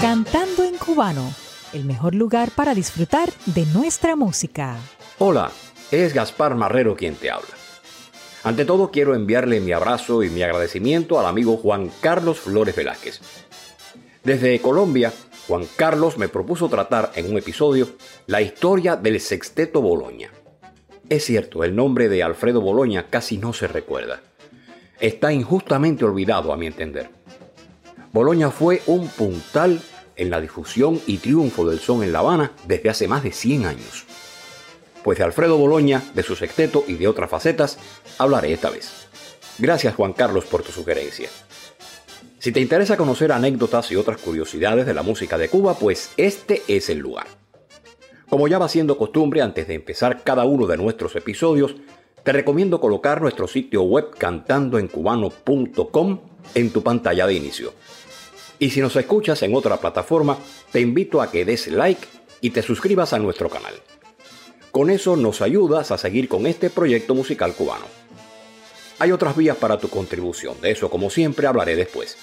Cantando en cubano, el mejor lugar para disfrutar de nuestra música. Hola, es Gaspar Marrero quien te habla. Ante todo quiero enviarle mi abrazo y mi agradecimiento al amigo Juan Carlos Flores Velázquez. Desde Colombia, Juan Carlos me propuso tratar en un episodio la historia del Sexteto Boloña. Es cierto, el nombre de Alfredo Boloña casi no se recuerda. Está injustamente olvidado a mi entender. Boloña fue un puntal en la difusión y triunfo del son en La Habana desde hace más de 100 años. Pues de Alfredo Boloña, de su sexteto y de otras facetas, hablaré esta vez. Gracias Juan Carlos por tu sugerencia. Si te interesa conocer anécdotas y otras curiosidades de la música de Cuba, pues este es el lugar. Como ya va siendo costumbre antes de empezar cada uno de nuestros episodios, te recomiendo colocar nuestro sitio web cantandoencubano.com en tu pantalla de inicio. Y si nos escuchas en otra plataforma, te invito a que des like y te suscribas a nuestro canal. Con eso nos ayudas a seguir con este proyecto musical cubano. Hay otras vías para tu contribución, de eso como siempre hablaré después.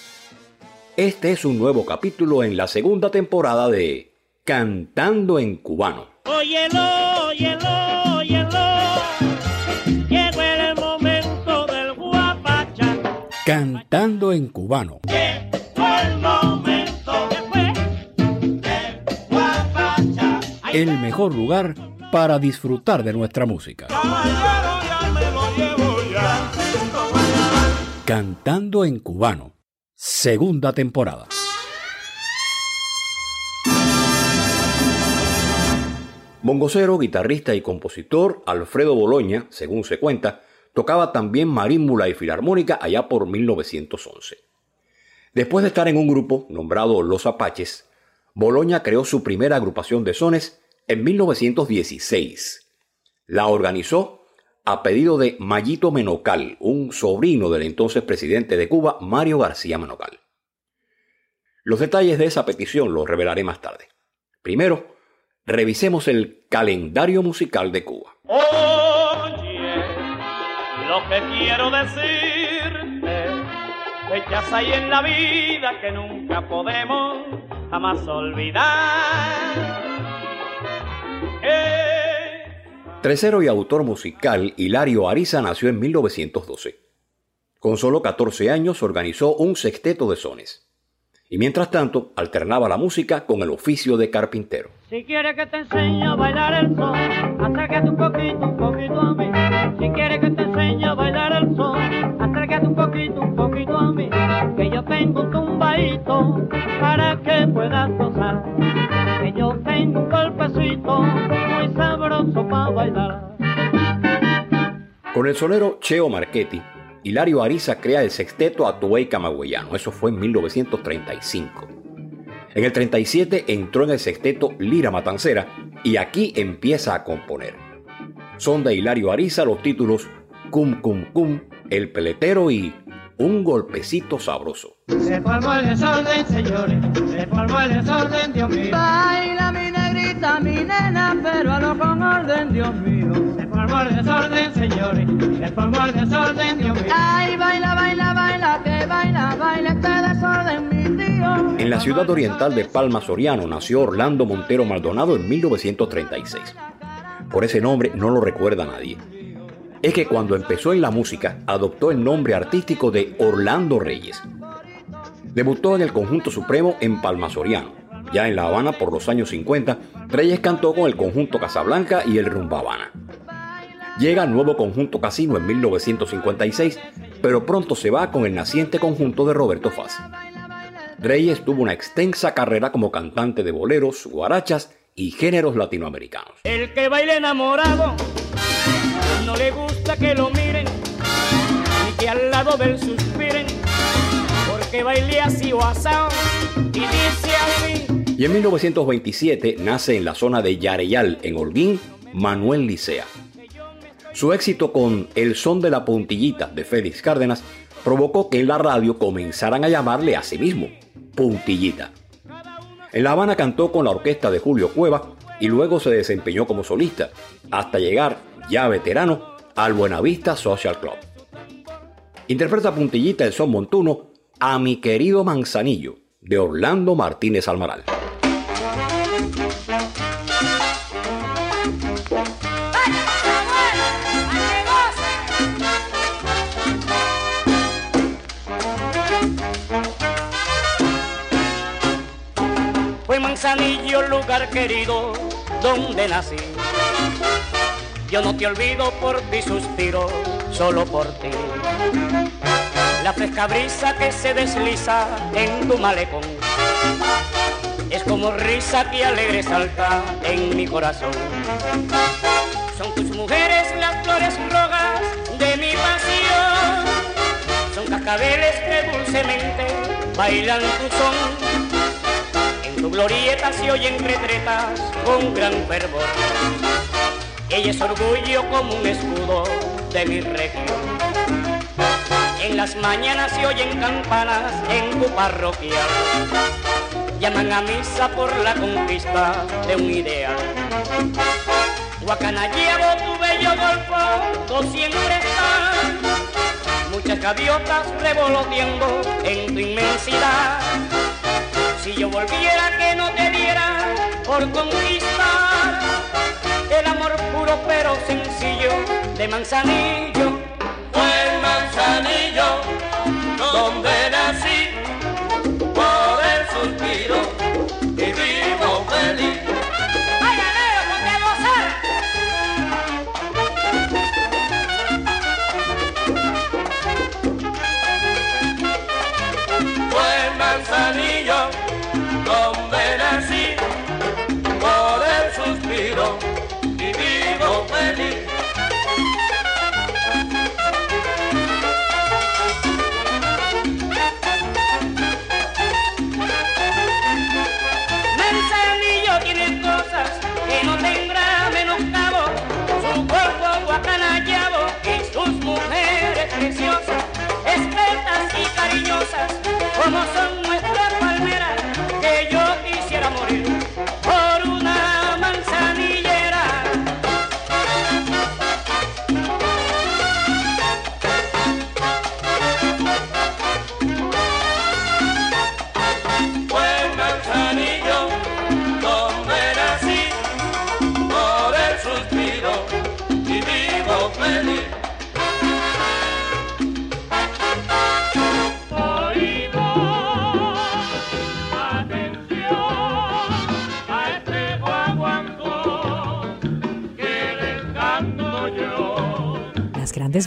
Este es un nuevo capítulo en la segunda temporada de Cantando en Cubano. Óyelo, óyelo, óyelo. Llegó el momento del guapacha. Cantando en Cubano. Llegó el momento después del guapacha. El mejor lugar para disfrutar de nuestra música. Cantando en Cubano. Segunda temporada. Bongocero, guitarrista y compositor Alfredo Boloña, según se cuenta, tocaba también marímbula y filarmónica allá por 1911. Después de estar en un grupo nombrado Los Apaches, Boloña creó su primera agrupación de sones en 1916. La organizó a pedido de Mayito Menocal, un sobrino del entonces presidente de Cuba, Mario García Menocal. Los detalles de esa petición los revelaré más tarde. Primero, revisemos el calendario musical de Cuba. Oye, lo que quiero decirte, fechas hay en la vida que nunca podemos jamás olvidar. Eh, Tercero y autor musical, Hilario Ariza nació en 1912. Con solo 14 años organizó un sexteto de sones. Y mientras tanto, alternaba la música con el oficio de carpintero. Si quieres que te enseñe a bailar el son, acércate un poquito, un poquito a mí. Si quieres que te enseñe a bailar el son, acércate un poquito, un poquito a mí. Que yo tengo un tumbadito para que puedas gozar. Que yo tengo un golpecito muy sabroso para bailar. Con el sonero Cheo Marchetti, Hilario Ariza crea el sexteto Atuey Camagüeyano. Eso fue en 1935. En el 37 entró en el sexteto Lira Matancera y aquí empieza a componer. Son de Hilario Ariza los títulos Cum Cum Cum, El Peletero y Un Golpecito Sabroso. Se formó el desorden, señores, se formó el desorden, Dios mío. Baila mi negrita, mi nena, pero a lo con orden, Dios mío. Se formó el desorden, señores, se formó el desorden, Dios mío. Ay, baila, baila, baila, que baila, baila este desorden, mi tío. En la ciudad oriental de Palma Soriano nació Orlando Montero Maldonado en 1936. Por ese nombre no lo recuerda nadie. Es que cuando empezó en la música adoptó el nombre artístico de Orlando Reyes. Debutó en el Conjunto Supremo en Palma Soriano. Ya en La Habana por los años 50, Reyes cantó con el Conjunto Casablanca y el Rumba Habana. Llega al nuevo Conjunto Casino en 1956, pero pronto se va con el naciente conjunto de Roberto Faz. Reyes tuvo una extensa carrera como cantante de boleros, guarachas y géneros latinoamericanos. El que baile enamorado no le gusta que lo miren ni que al lado del suspiren porque baile así o asado y dice así Y en 1927 nace en la zona de Yareyal, en Holguín, Manuel Licea. Su éxito con El son de la puntillita de Félix Cárdenas provocó que en la radio comenzaran a llamarle a sí mismo Puntillita. En La Habana cantó con la orquesta de Julio Cueva y luego se desempeñó como solista, hasta llegar ya veterano, al Buenavista Social Club. Interpreta puntillita el son montuno a mi querido Manzanillo, de Orlando Martínez Almaral. Manzanillo, lugar querido, donde nací. Yo no te olvido por ti suspiro, solo por ti. La fresca brisa que se desliza en tu malecón es como risa que alegre salta en mi corazón. Son tus mujeres las flores rojas de mi pasión. Son cascabeles que dulcemente bailan tu son. Tu glorieta se oyen retretas con gran fervor. Ella es orgullo como un escudo de mi región. En las mañanas se oyen campanas en tu parroquia. Llaman a misa por la conquista de un ideal. Guacanayabo, tu bello golfo, tú siempre estás. Muchas gaviotas revoloteando en tu inmensidad. Si yo volviera que no te diera por conquistar el amor puro pero sencillo de Manzanillo. Fue en Manzanillo donde nací,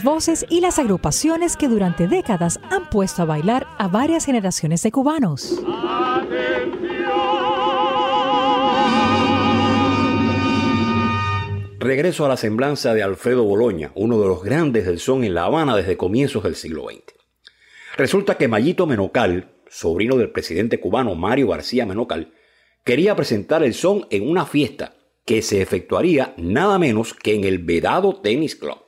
voces y las agrupaciones que durante décadas han puesto a bailar a varias generaciones de cubanos. Regreso a la semblanza de Alfredo Boloña, uno de los grandes del son en La Habana desde comienzos del siglo XX. Resulta que Mayito Menocal, sobrino del presidente cubano Mario García Menocal, quería presentar el son en una fiesta que se efectuaría nada menos que en el Vedado Tennis Club.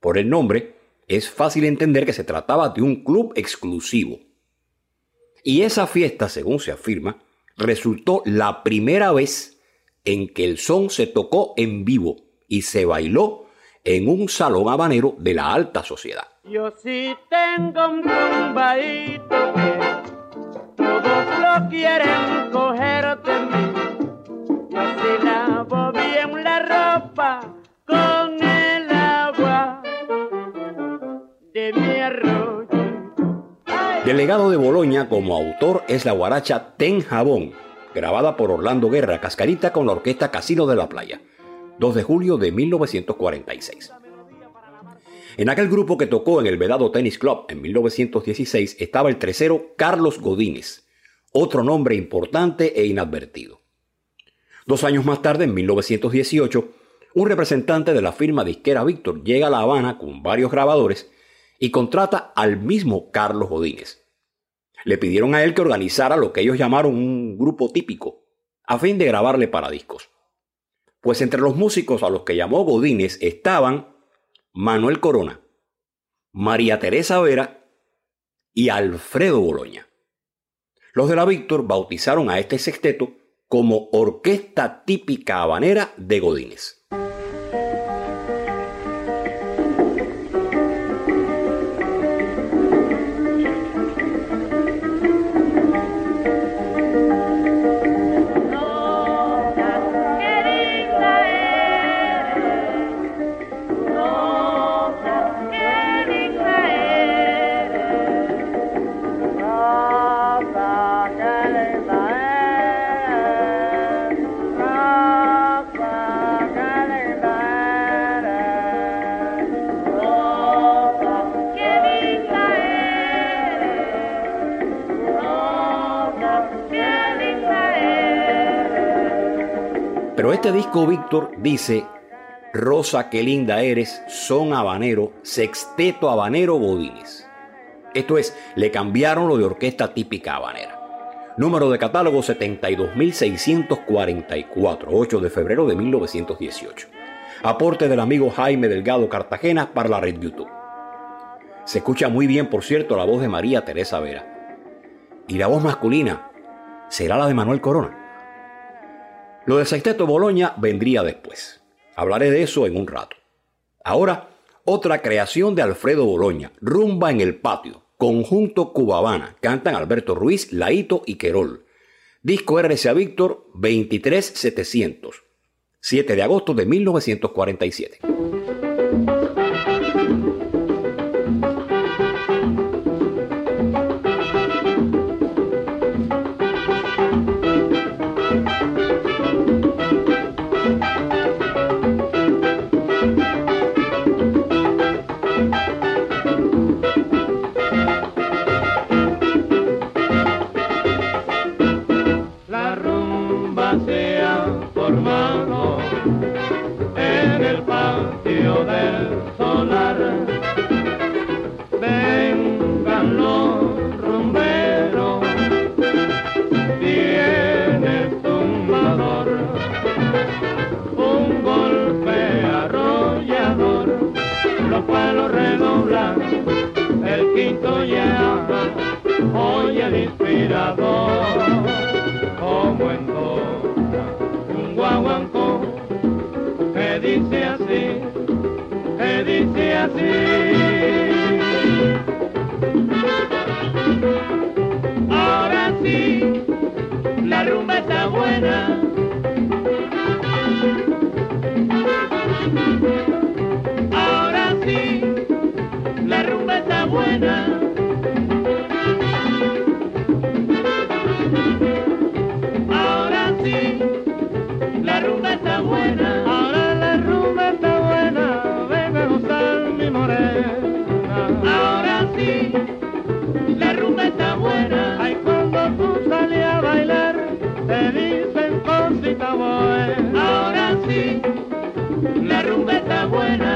Por el nombre, es fácil entender que se trataba de un club exclusivo. Y esa fiesta, según se afirma, resultó la primera vez en que el son se tocó en vivo y se bailó en un salón habanero de la alta sociedad. Yo sí tengo un todos lo quieren Delegado de Boloña como autor es la guaracha Ten Jabón, grabada por Orlando Guerra Cascarita con la orquesta Casino de la Playa, 2 de julio de 1946. En aquel grupo que tocó en el Vedado Tennis Club en 1916 estaba el tercero Carlos Godínez, otro nombre importante e inadvertido. Dos años más tarde, en 1918, un representante de la firma disquera Víctor llega a La Habana con varios grabadores y contrata al mismo Carlos Godínez. Le pidieron a él que organizara lo que ellos llamaron un grupo típico, a fin de grabarle para discos. Pues entre los músicos a los que llamó Godínez estaban Manuel Corona, María Teresa Vera y Alfredo Boloña. Los de la Víctor bautizaron a este sexteto como Orquesta Típica Habanera de Godínez. Disco, Víctor, dice, Rosa, qué linda eres, son habanero, sexteto habanero Godínez. Esto es, le cambiaron lo de orquesta típica habanera. Número de catálogo 72.644, 8 de febrero de 1918. Aporte del amigo Jaime Delgado Cartagena para la red YouTube. Se escucha muy bien, por cierto, la voz de María Teresa Vera. Y la voz masculina será la de Manuel Corona. Lo del sexteto Boloña vendría después. Hablaré de eso en un rato. Ahora, otra creación de Alfredo Boloña, Rumba en el Patio, Conjunto Cubabana. Cantan Alberto Ruiz, Laito y Querol. Disco RCA Víctor 23700. 7 de agosto de 1947. Dice así, que dice así. Ahora sí, la rumba está buena. Ahora sí, la rumba está buena. Ahora sí, la rumba está buena.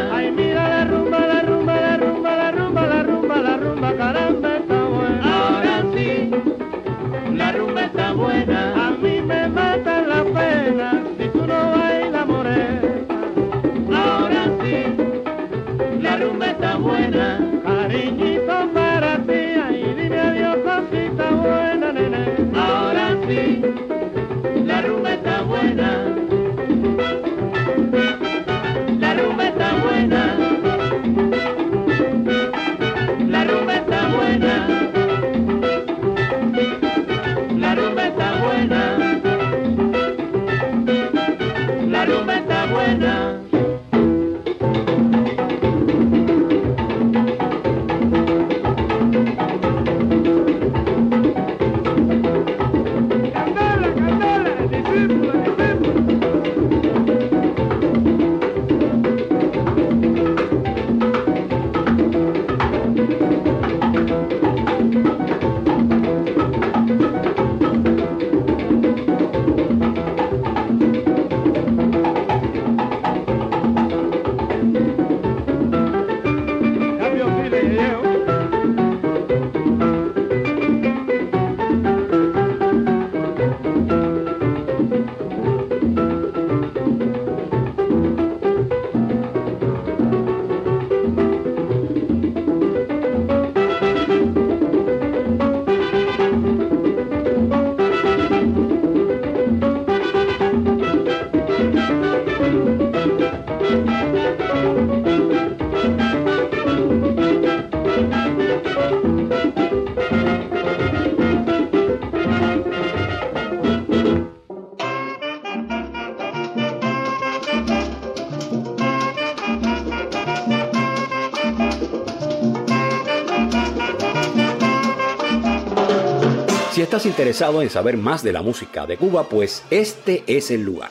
Interesado en saber más de la música de Cuba, pues este es el lugar.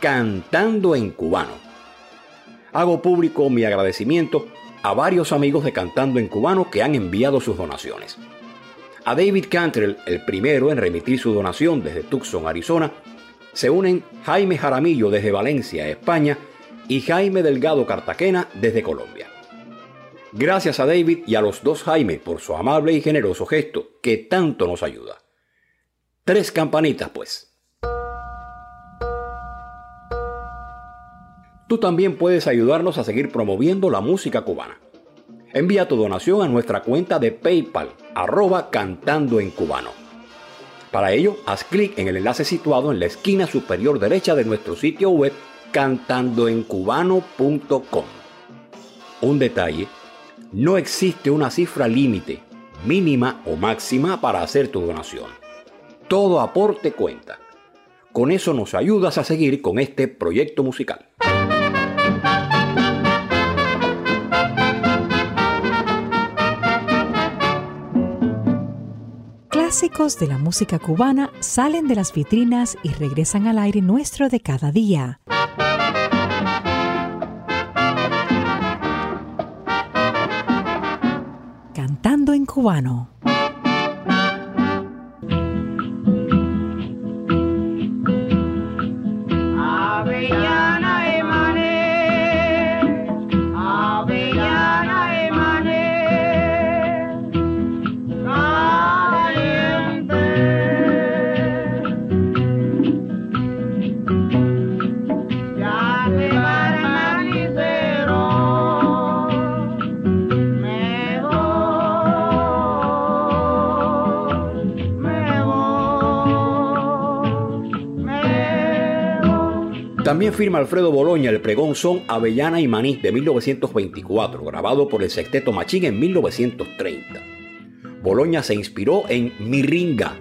Cantando en cubano. Hago público mi agradecimiento a varios amigos de Cantando en cubano que han enviado sus donaciones. A David Cantrell, el primero en remitir su donación desde Tucson, Arizona, se unen Jaime Jaramillo desde Valencia, España, y Jaime Delgado Cartagena desde Colombia. Gracias a David y a los dos Jaime por su amable y generoso gesto que tanto nos ayuda. Tres campanitas, pues. Tú también puedes ayudarnos a seguir promoviendo la música cubana. Envía tu donación a nuestra cuenta de PayPal, arroba cantando en cubano. Para ello, haz clic en el enlace situado en la esquina superior derecha de nuestro sitio web cantandoencubano.com. Un detalle, no existe una cifra límite, mínima o máxima para hacer tu donación. Todo aporte cuenta. Con eso nos ayudas a seguir con este proyecto musical. Clásicos de la música cubana salen de las vitrinas y regresan al aire nuestro de cada día. Cantando en cubano. También firma Alfredo Boloña el pregón son Avellana y Maní de 1924, grabado por el Sexteto Machín en 1930. Boloña se inspiró en Miringa,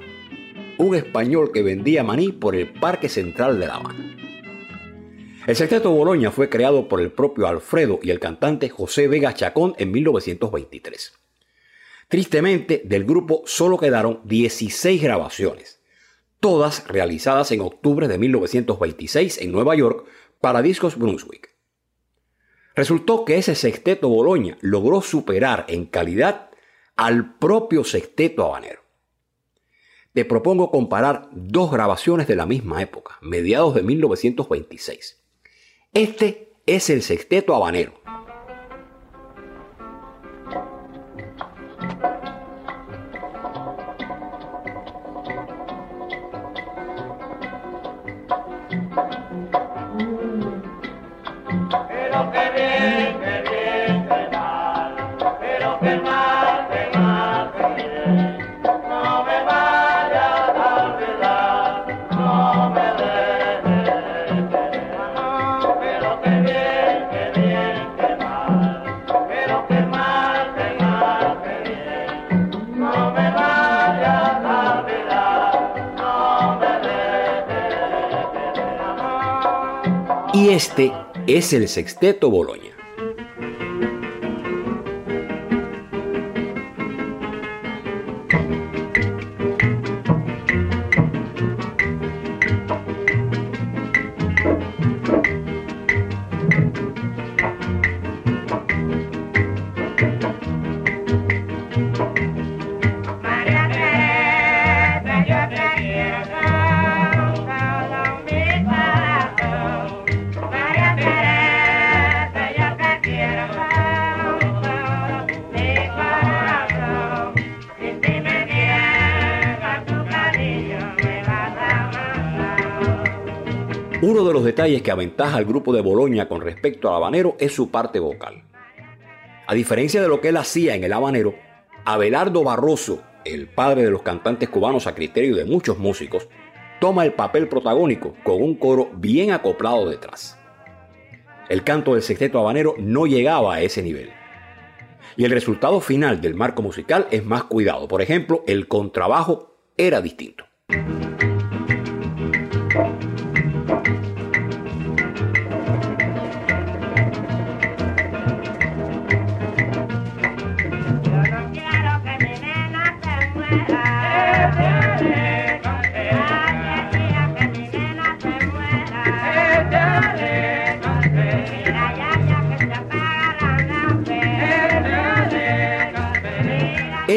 un español que vendía maní por el Parque Central de La Habana. El Sexteto Boloña fue creado por el propio Alfredo y el cantante José Vega Chacón en 1923. Tristemente, del grupo solo quedaron 16 grabaciones, todas realizadas en octubre de 1926 en Nueva York para Discos Brunswick. Resultó que ese sexteto Boloña logró superar en calidad al propio sexteto habanero. Te propongo comparar dos grabaciones de la misma época, mediados de 1926. Este es el sexteto habanero. Este es el sexteto Boloña. Detalles que aventaja al grupo de Boloña con respecto al habanero es su parte vocal. A diferencia de lo que él hacía en el habanero, Abelardo Barroso, el padre de los cantantes cubanos a criterio de muchos músicos, toma el papel protagónico con un coro bien acoplado detrás. El canto del sexteto habanero no llegaba a ese nivel. Y el resultado final del marco musical es más cuidado. Por ejemplo, el contrabajo era distinto.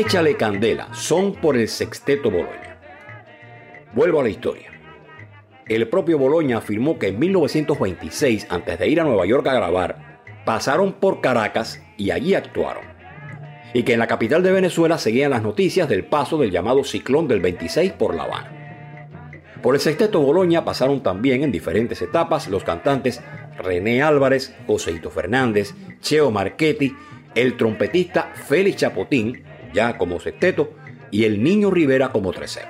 Échale candela, son por el sexteto Boloña. Vuelvo a la historia. el propio Boloña afirmó que en 1926, antes de ir a Nueva York a grabar, pasaron por Caracas y allí actuaron. Y que en la capital de Venezuela seguían las noticias del paso del llamado ciclón del 26 por La Habana. Por el sexteto Boloña pasaron también en diferentes etapas los cantantes René Álvarez, Joseito Fernández, Cheo Marchetti, el trompetista Félix Chapotín, ya como sexteto, y el Niño Rivera como tercero.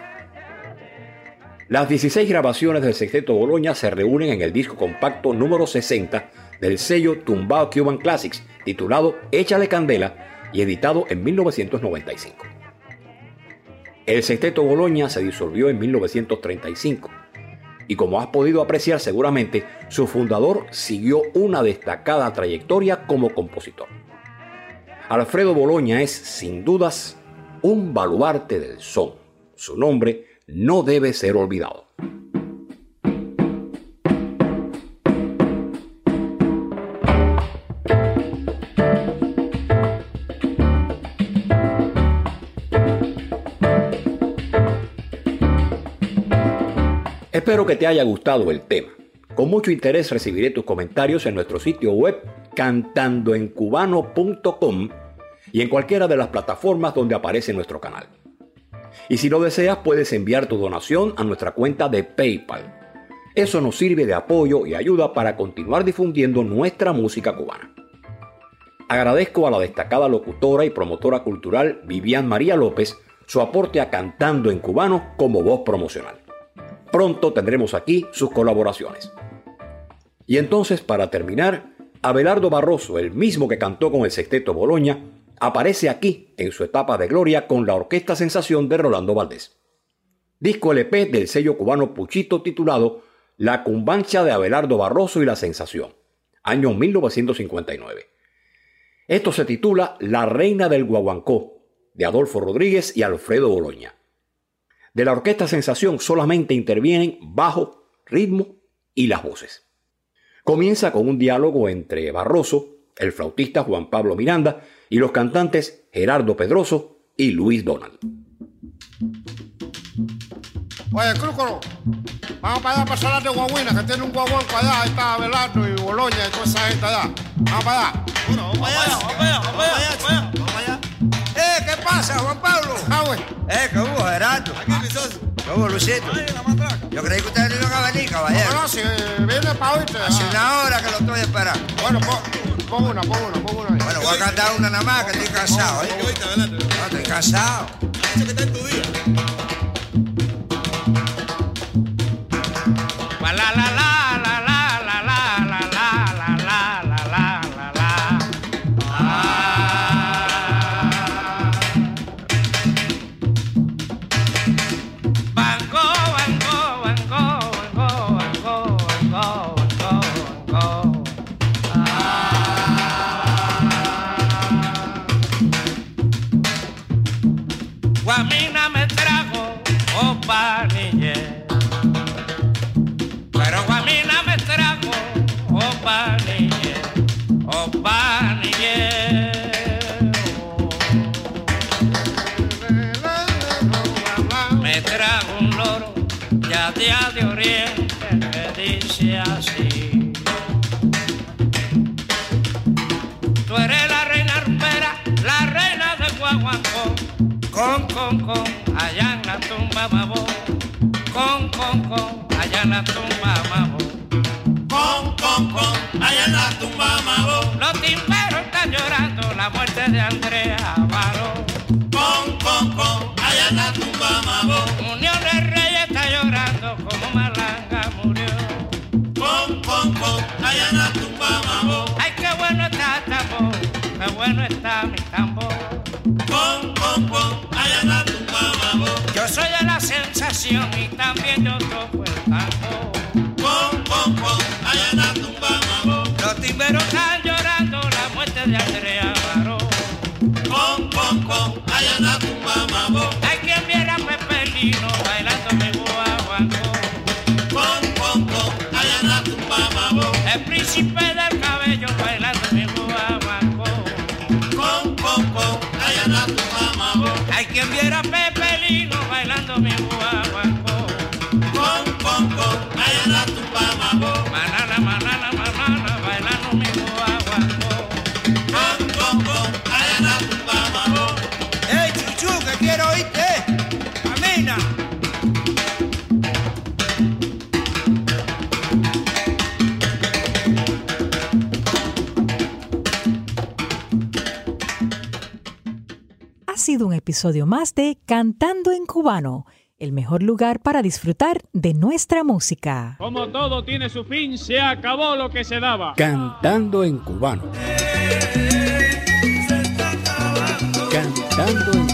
Las 16 grabaciones del Sexteto Boloña se reúnen en el disco compacto número 60 del sello Tumbao Cuban Classics, titulado Échale Candela y editado en 1995. El Sexteto Boloña se disolvió en 1935 y como has podido apreciar seguramente, su fundador siguió una destacada trayectoria como compositor. Alfredo Boloña es, sin dudas, un baluarte del son. Su nombre no debe ser olvidado. Espero que te haya gustado el tema. Con mucho interés recibiré tus comentarios en nuestro sitio web cantandoencubano.com y en cualquiera de las plataformas donde aparece nuestro canal. Y si lo deseas, puedes enviar tu donación a nuestra cuenta de PayPal. Eso nos sirve de apoyo y ayuda para continuar difundiendo nuestra música cubana. Agradezco a la destacada locutora y promotora cultural Vivian María López su aporte a Cantando en Cubano como voz promocional. Pronto tendremos aquí sus colaboraciones. Y entonces, para terminar, Abelardo Barroso, el mismo que cantó con el Sexteto Boloña, aparece aquí en su etapa de gloria con la Orquesta Sensación de Rolando Valdés. Disco LP del sello cubano Puchito titulado La Cumbancha de Abelardo Barroso y la Sensación, año 1959. Esto se titula La Reina del Guaguancó, de Adolfo Rodríguez y Alfredo Boloña. De la Orquesta Sensación solamente intervienen bajo, ritmo y las voces. Comienza con un diálogo entre Barroso, el flautista Juan Pablo Miranda y los cantantes Gerardo Pedroso y Luis Donald. Oye, Crúcolo, vamos para allá para Salar de Guaguina, que tiene un guaguanco allá, ahí está Abelardo y Boloña y toda esa gente allá. Vamos para allá. Bueno, vamos para allá, vamos para allá, vamos para allá, vamos para allá. Eh, ¿qué pasa, Juan Pablo? Ah, güey. Eh, ¿qué hubo, Gerardo? Aquí, mi socio. ¿Qué hubo, Luisito? Yo creí que ustedes no iban a venir, caballero. No, no, si viene para oírte. Hace ah. una hora que lo estoy esperando. Bueno, pon, una, pon una, pon una. ahí. Bueno, voy a cantar una nada más, que estoy cansado, ¿eh? No, estoy cansado. La niñe. Pero Guamina me trajo opa niñe, opa niñe. Me trajo un loro ya día de oriente que dice así. Tú eres la reina rumbera, la reina de Guaguancó. Con, con, con, allá Con, con, con, allá la tumba. Con, con, con, allá la tumba. Los timberos están llorando la muerte de Andrea Amaro. Con, con, con, allá la tumba. Unión de Reyes está llorando como Malanga murió. Con, con, con, allá la tumba. Ay, qué bueno está tambor, qué bueno está mi tambor. Y también yo toco el tambor. Con, con, con, allá la tumba. Los timberos están llorando la muerte de Andrea sido un episodio más de Cantando en Cubano, el mejor lugar para disfrutar de nuestra música. Como todo tiene su fin, se acabó lo que se daba. Cantando en cubano. Cantando en cubano.